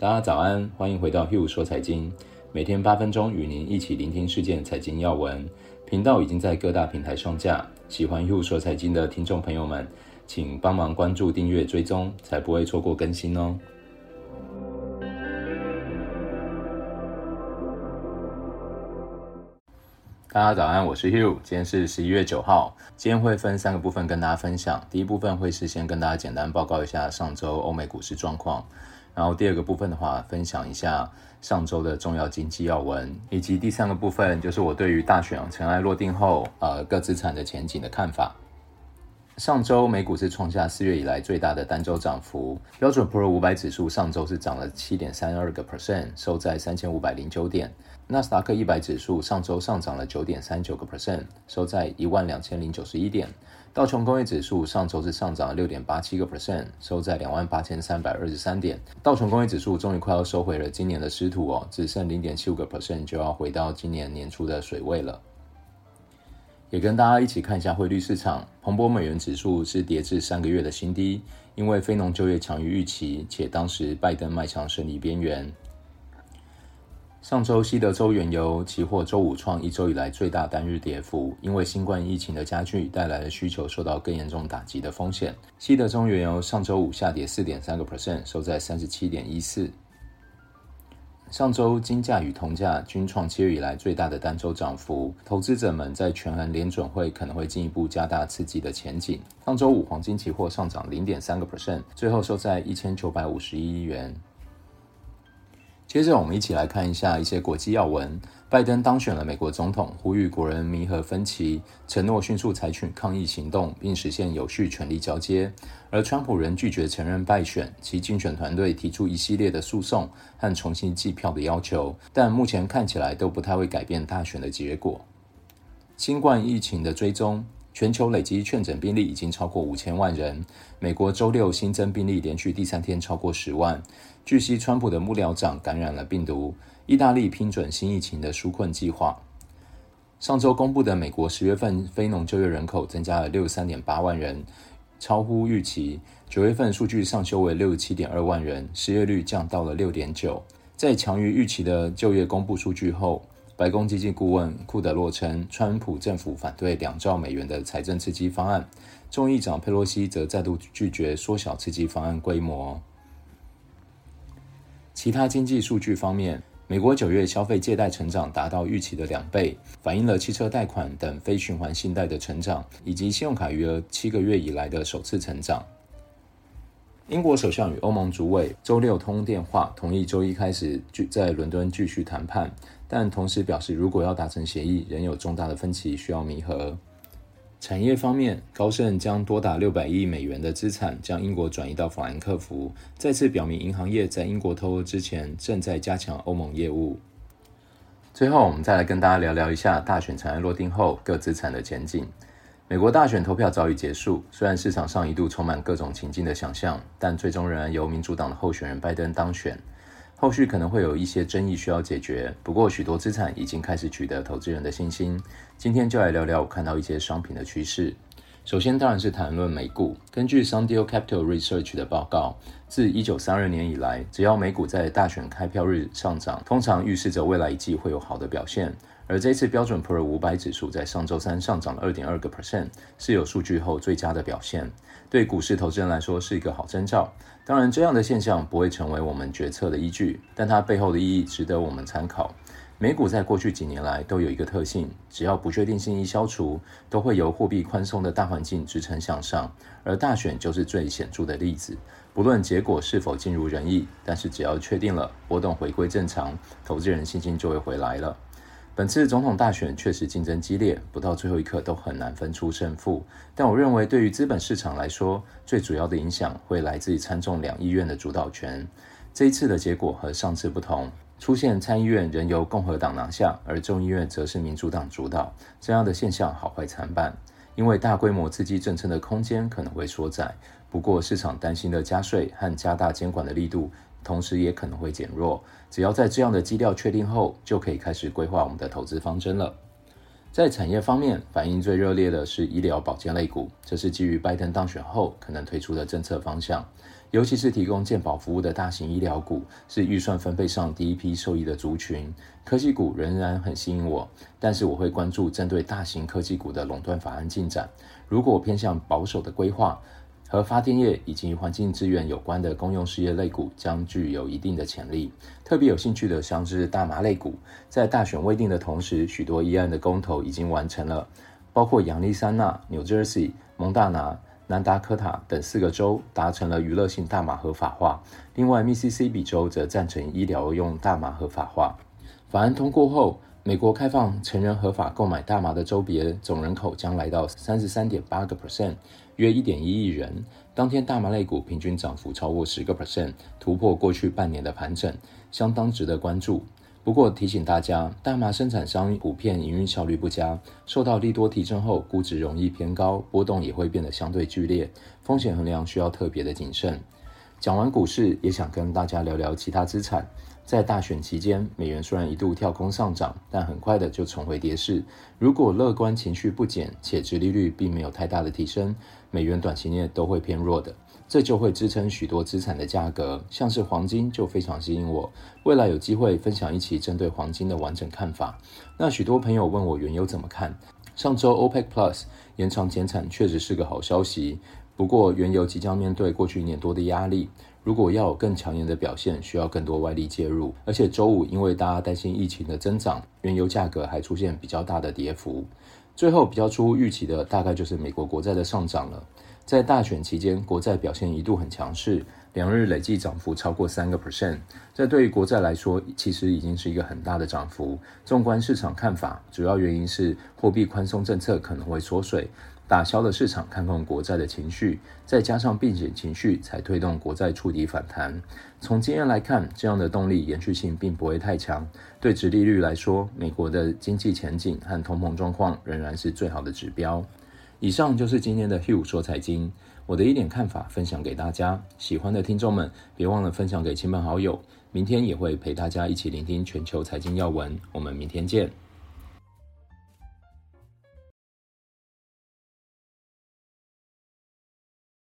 大家早安，欢迎回到 Hugh 说财经，每天八分钟与您一起聆听事件财经要闻。频道已经在各大平台上架，喜欢 Hugh 说财经的听众朋友们，请帮忙关注、订阅、追踪，才不会错过更新哦。大家早安，我是 Hugh，今天是十一月九号，今天会分三个部分跟大家分享。第一部分会是先跟大家简单报告一下上周欧美股市状况。然后第二个部分的话，分享一下上周的重要经济要闻，以及第三个部分就是我对于大选尘埃落定后，呃，各资产的前景的看法。上周美股是创下四月以来最大的单周涨幅，标准普尔五百指数上周是涨了七点三二个 percent，收在三千五百零九点。纳斯达克一百指数上周上涨了九点三九个 percent，收在一万两千零九十一点。道琼工业指数上周是上涨了六点八七个 percent，收在两万八千三百二十三点。道琼工业指数终于快要收回了今年的失土哦，只剩零点七五个 percent 就要回到今年年初的水位了。也跟大家一起看一下汇率市场，彭博美元指数是跌至三个月的新低，因为非农就业强于预期，且当时拜登迈向胜利边缘。上周西德州原油期货周五创一周以来最大单日跌幅，因为新冠疫情的加剧带来了需求受到更严重打击的风险。西德州原油上周五下跌四点三个 percent，收在三十七点一四。上周金价与铜价均创七月以来最大的单周涨幅，投资者们在权衡联准会可能会进一步加大刺激的前景。上周五黄金期货上涨零点三个 percent，最后收在一千九百五十一亿元。接着，我们一起来看一下一些国际要闻。拜登当选了美国总统，呼吁国人弥合分歧，承诺迅速采取抗疫行动，并实现有序权力交接。而川普仍拒绝承认败选，其竞选团队提出一系列的诉讼和重新计票的要求，但目前看起来都不太会改变大选的结果。新冠疫情的追踪。全球累计确诊病例已经超过五千万人。美国周六新增病例连续第三天超过十万。据悉，川普的幕僚长感染了病毒。意大利批准新疫情的纾困计划。上周公布的美国十月份非农就业人口增加了六十三点八万人，超乎预期。九月份数据上修为六十七点二万人，失业率降到了六点九。在强于预期的就业公布数据后，白宫经济顾问库德洛称，川普政府反对两兆美元的财政刺激方案。众议长佩洛西则再度拒绝缩小刺激方案规模。其他经济数据方面，美国九月消费借贷成长达到预期的两倍，反映了汽车贷款等非循环信贷的成长，以及信用卡余额七个月以来的首次成长。英国首相与欧盟主委周六通电话，同意周一开始在伦敦继续谈判，但同时表示，如果要达成协议，仍有重大的分歧需要弥合。产业方面，高盛将多达六百亿美元的资产将英国转移到法兰克福，再次表明银行业在英国脱欧之前正在加强欧盟业务。最后，我们再来跟大家聊聊一下大选尘埃落定后各资产的前景。美国大选投票早已结束，虽然市场上一度充满各种情境的想象，但最终仍然由民主党的候选人拜登当选。后续可能会有一些争议需要解决，不过许多资产已经开始取得投资人的信心。今天就来聊聊我看到一些商品的趋势。首先当然是谈论美股。根据 SunDeal Capital Research 的报告，自一九三二年以来，只要美股在大选开票日上涨，通常预示着未来一季会有好的表现。而这次标准普尔五百指数在上周三上涨了二点二个 percent，是有数据后最佳的表现，对股市投资人来说是一个好征兆。当然，这样的现象不会成为我们决策的依据，但它背后的意义值得我们参考。美股在过去几年来都有一个特性，只要不确定性一消除，都会由货币宽松的大环境支撑向上，而大选就是最显著的例子。不论结果是否尽如人意，但是只要确定了，波动回归正常，投资人信心就会回来了。本次总统大选确实竞争激烈，不到最后一刻都很难分出胜负。但我认为，对于资本市场来说，最主要的影响会来自于参众两议院的主导权。这一次的结果和上次不同，出现参议院仍由共和党拿下，而众议院则是民主党主导。这样的现象好坏参半，因为大规模刺激政策的空间可能会缩窄。不过，市场担心的加税和加大监管的力度，同时也可能会减弱。只要在这样的基调确定后，就可以开始规划我们的投资方针了。在产业方面，反应最热烈的是医疗保健类股，这是基于拜登当选后可能推出的政策方向。尤其是提供健保服务的大型医疗股，是预算分配上第一批受益的族群。科技股仍然很吸引我，但是我会关注针对大型科技股的垄断法案进展。如果偏向保守的规划，和发电业以及环境资源有关的公用事业类股将具有一定的潜力。特别有兴趣的像是大麻类股，在大选未定的同时，许多议案的公投已经完成了，包括亚利桑那、New Jersey、蒙大拿。南达科塔等四个州达成了娱乐性大麻合法化，另外密西西比州则赞成医疗用大麻合法化。法案通过后，美国开放成人合法购买大麻的州别总人口将来到三十三点八个 percent，约一点一亿人。当天大麻类股平均涨幅超过十个 percent，突破过去半年的盘整，相当值得关注。不过提醒大家，大麻生产商普遍营运效率不佳，受到利多提振后，估值容易偏高，波动也会变得相对剧烈，风险衡量需要特别的谨慎。讲完股市，也想跟大家聊聊其他资产。在大选期间，美元虽然一度跳空上涨，但很快的就重回跌势。如果乐观情绪不减，且殖利率并没有太大的提升，美元短期内都会偏弱的。这就会支撑许多资产的价格，像是黄金就非常吸引我。未来有机会分享一期针对黄金的完整看法。那许多朋友问我原油怎么看？上周 OPEC Plus 延长减产确实是个好消息，不过原油即将面对过去一年多的压力，如果要有更强硬的表现，需要更多外力介入。而且周五因为大家担心疫情的增长，原油价格还出现比较大的跌幅。最后比较出乎预期的，大概就是美国国债的上涨了。在大选期间，国债表现一度很强势，两日累计涨幅超过三个 percent。这对于国债来说，其实已经是一个很大的涨幅。纵观市场看法，主要原因是货币宽松政策可能会缩水，打消了市场看空国债的情绪，再加上避险情绪，才推动国债触底反弹。从经验来看，这样的动力延续性并不会太强。对殖利率来说，美国的经济前景和通膨状况仍然是最好的指标。以上就是今天的 Hugh 说财经，我的一点看法分享给大家。喜欢的听众们，别忘了分享给亲朋好友。明天也会陪大家一起聆听全球财经要闻。我们明天见。